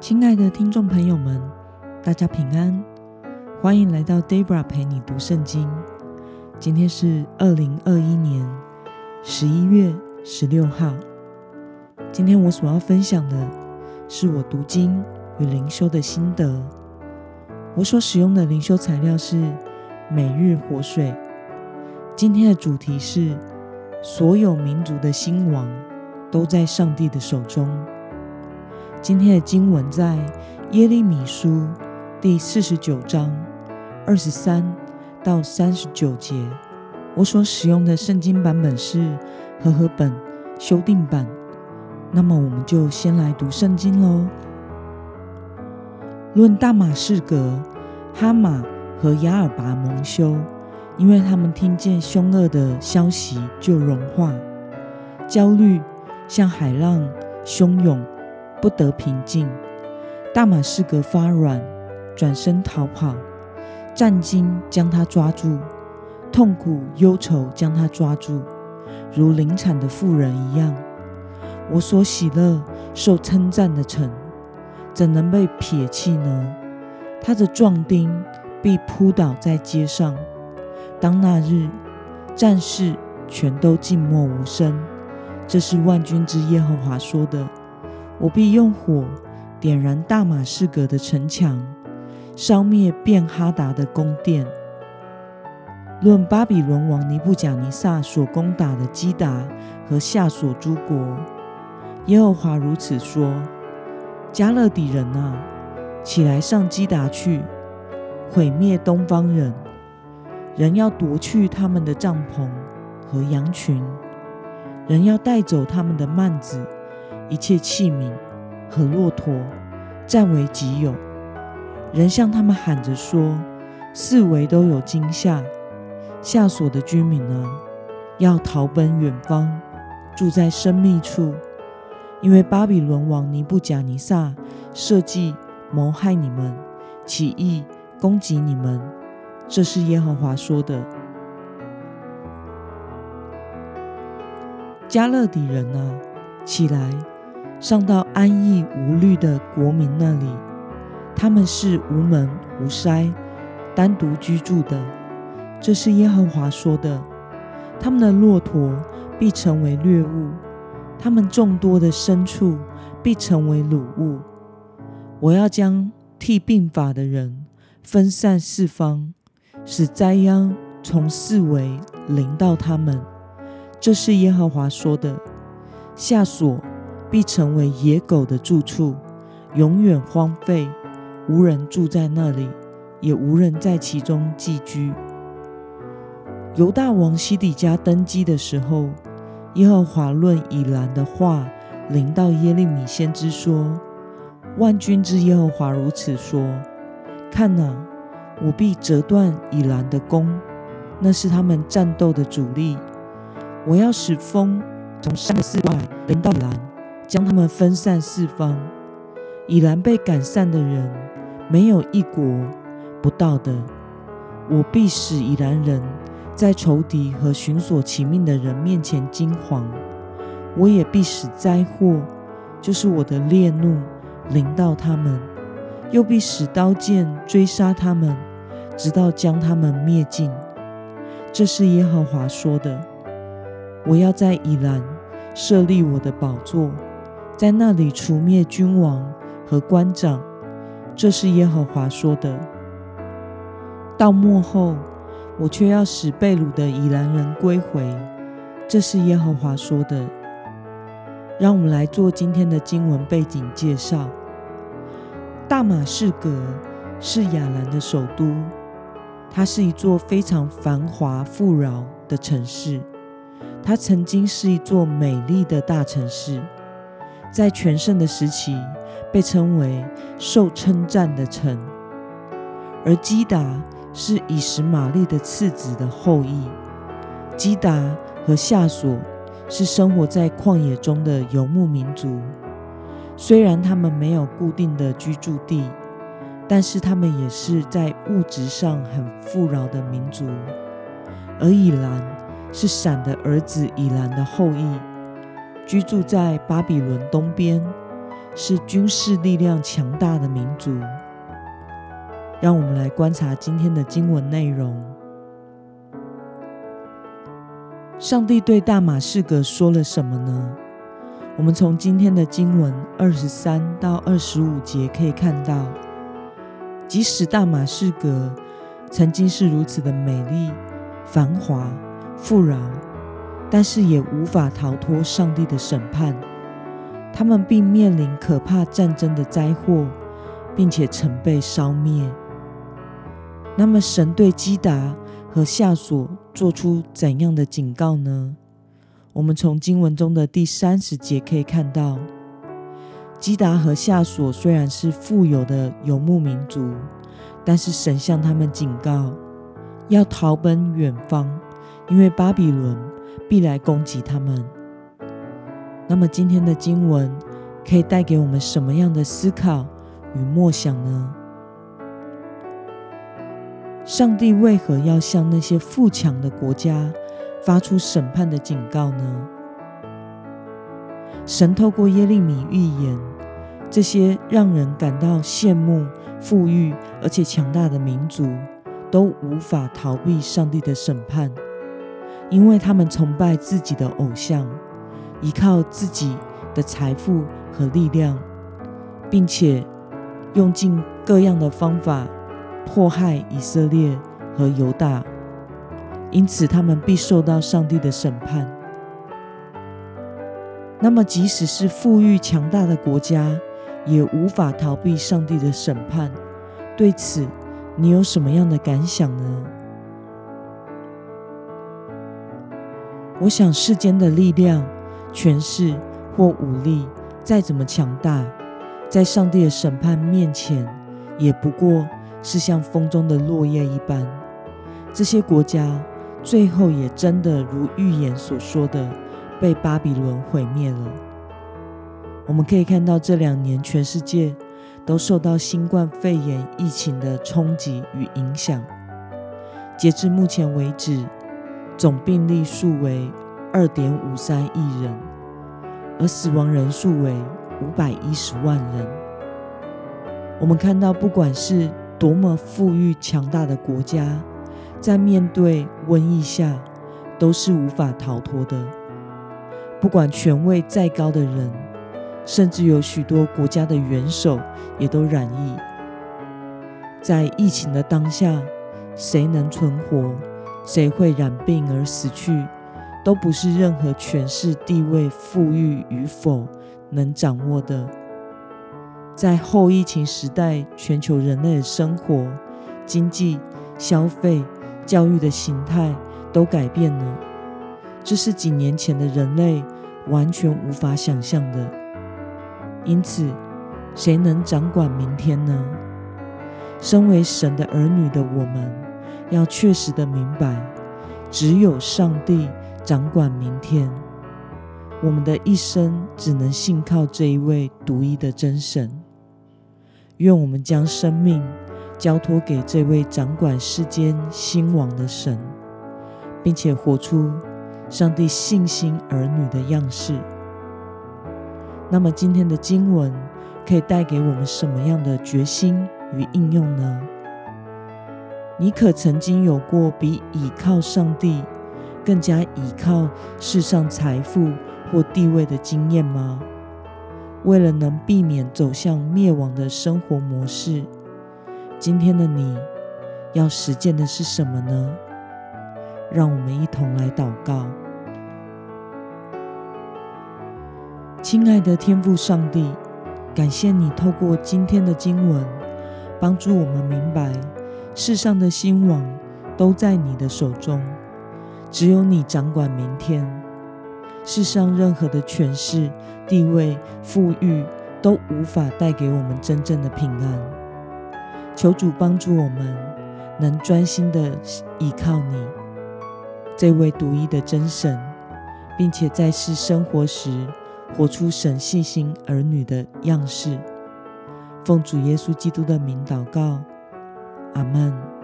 亲爱的听众朋友们，大家平安，欢迎来到 Debra 陪你读圣经。今天是二零二一年十一月十六号。今天我所要分享的是我读经与灵修的心得。我所使用的灵修材料是每日活水。今天的主题是所有民族的兴亡都在上帝的手中。今天的经文在耶利米书第四十九章二十三到三十九节。我所使用的圣经版本是和合本修订版。那么，我们就先来读圣经喽。论大马士革、哈马和亚尔拔蒙羞，因为他们听见凶恶的消息就融化，焦虑像海浪汹涌。不得平静，大马士革发软，转身逃跑。战惊将他抓住，痛苦忧愁将他抓住，如临产的妇人一样。我所喜乐、受称赞的城，怎能被撇弃呢？他的壮丁必扑倒在街上。当那日，战士全都静默无声。这是万军之耶和华说的。我必用火点燃大马士革的城墙，烧灭便哈达的宫殿。论巴比伦王尼布甲尼撒所攻打的基达和夏所诸国，耶和华如此说：加勒底人啊，起来上基达去，毁灭东方人。人要夺去他们的帐篷和羊群，人要带走他们的幔子。一切器皿和骆驼占为己有，人向他们喊着说：“四围都有惊吓，下所的居民啊，要逃奔远方，住在深密处，因为巴比伦王尼布甲尼撒设计谋害你们，起义攻击你们。”这是耶和华说的。加勒底人啊，起来！上到安逸无虑的国民那里，他们是无门无筛、单独居住的。这是耶和华说的。他们的骆驼必成为掠物，他们众多的牲畜必成为掳物。我要将替病法的人分散四方，使灾殃从四围临到他们。这是耶和华说的。下所。必成为野狗的住处，永远荒废，无人住在那里，也无人在其中寄居。犹大王西底家登基的时候，耶和华论以兰的话临到耶利米先知说：“万军之耶和华如此说：看哪，我必折断以兰的弓，那是他们战斗的主力。我要使风从山的四外临到兰。”将他们分散四方，已然被赶散的人，没有一国不到的。我必使以兰人在仇敌和寻索其命的人面前惊惶。我也必使灾祸，就是我的烈怒，临到他们；又必使刀剑追杀他们，直到将他们灭尽。这是耶和华说的。我要在以兰设立我的宝座。在那里除灭君王和官长，这是耶和华说的。到末后，我却要使被掳的以兰人归回，这是耶和华说的。让我们来做今天的经文背景介绍。大马士革是亚兰的首都，它是一座非常繁华富饶的城市，它曾经是一座美丽的大城市。在全盛的时期，被称为受称赞的城。而基达是以实玛利的次子的后裔。基达和夏索是生活在旷野中的游牧民族。虽然他们没有固定的居住地，但是他们也是在物质上很富饶的民族。而以兰是闪的儿子以兰的后裔。居住在巴比伦东边，是军事力量强大的民族。让我们来观察今天的经文内容。上帝对大马士革说了什么呢？我们从今天的经文二十三到二十五节可以看到，即使大马士革曾经是如此的美丽、繁华、富饶，但是也无法逃脱上帝的审判。他们并面临可怕战争的灾祸，并且曾被烧灭。那么，神对基达和夏所做出怎样的警告呢？我们从经文中的第三十节可以看到，基达和夏所虽然是富有的游牧民族，但是神向他们警告，要逃奔远方，因为巴比伦必来攻击他们。那么，今天的经文可以带给我们什么样的思考与默想呢？上帝为何要向那些富强的国家发出审判的警告呢？神透过耶利米预言，这些让人感到羡慕、富裕而且强大的民族，都无法逃避上帝的审判，因为他们崇拜自己的偶像，依靠自己的财富和力量，并且用尽各样的方法。迫害以色列和犹大，因此他们必受到上帝的审判。那么，即使是富裕强大的国家，也无法逃避上帝的审判。对此，你有什么样的感想呢？我想，世间的力量、权势或武力再怎么强大，在上帝的审判面前，也不过。是像风中的落叶一般，这些国家最后也真的如预言所说的，被巴比伦毁灭了。我们可以看到，这两年全世界都受到新冠肺炎疫情的冲击与影响。截至目前为止，总病例数为二点五三亿人，而死亡人数为五百一十万人。我们看到，不管是多么富裕强大的国家，在面对瘟疫下都是无法逃脱的。不管权位再高的人，甚至有许多国家的元首也都染疫。在疫情的当下，谁能存活，谁会染病而死去，都不是任何权势、地位、富裕与否能掌握的。在后疫情时代，全球人类的生活、经济、消费、教育的形态都改变了，这是几年前的人类完全无法想象的。因此，谁能掌管明天呢？身为神的儿女的我们，要确实的明白，只有上帝掌管明天。我们的一生只能信靠这一位独一的真神。愿我们将生命交托给这位掌管世间兴亡的神，并且活出上帝信心儿女的样式。那么，今天的经文可以带给我们什么样的决心与应用呢？你可曾经有过比倚靠上帝更加倚靠世上财富或地位的经验吗？为了能避免走向灭亡的生活模式，今天的你要实践的是什么呢？让我们一同来祷告。亲爱的天父上帝，感谢你透过今天的经文，帮助我们明白世上的兴亡都在你的手中，只有你掌管明天。世上任何的权势、地位、富裕都无法带给我们真正的平安。求主帮助我们，能专心的依靠你这位独一的真神，并且在世生活时活出神细心儿女的样式。奉主耶稣基督的名祷告，阿门。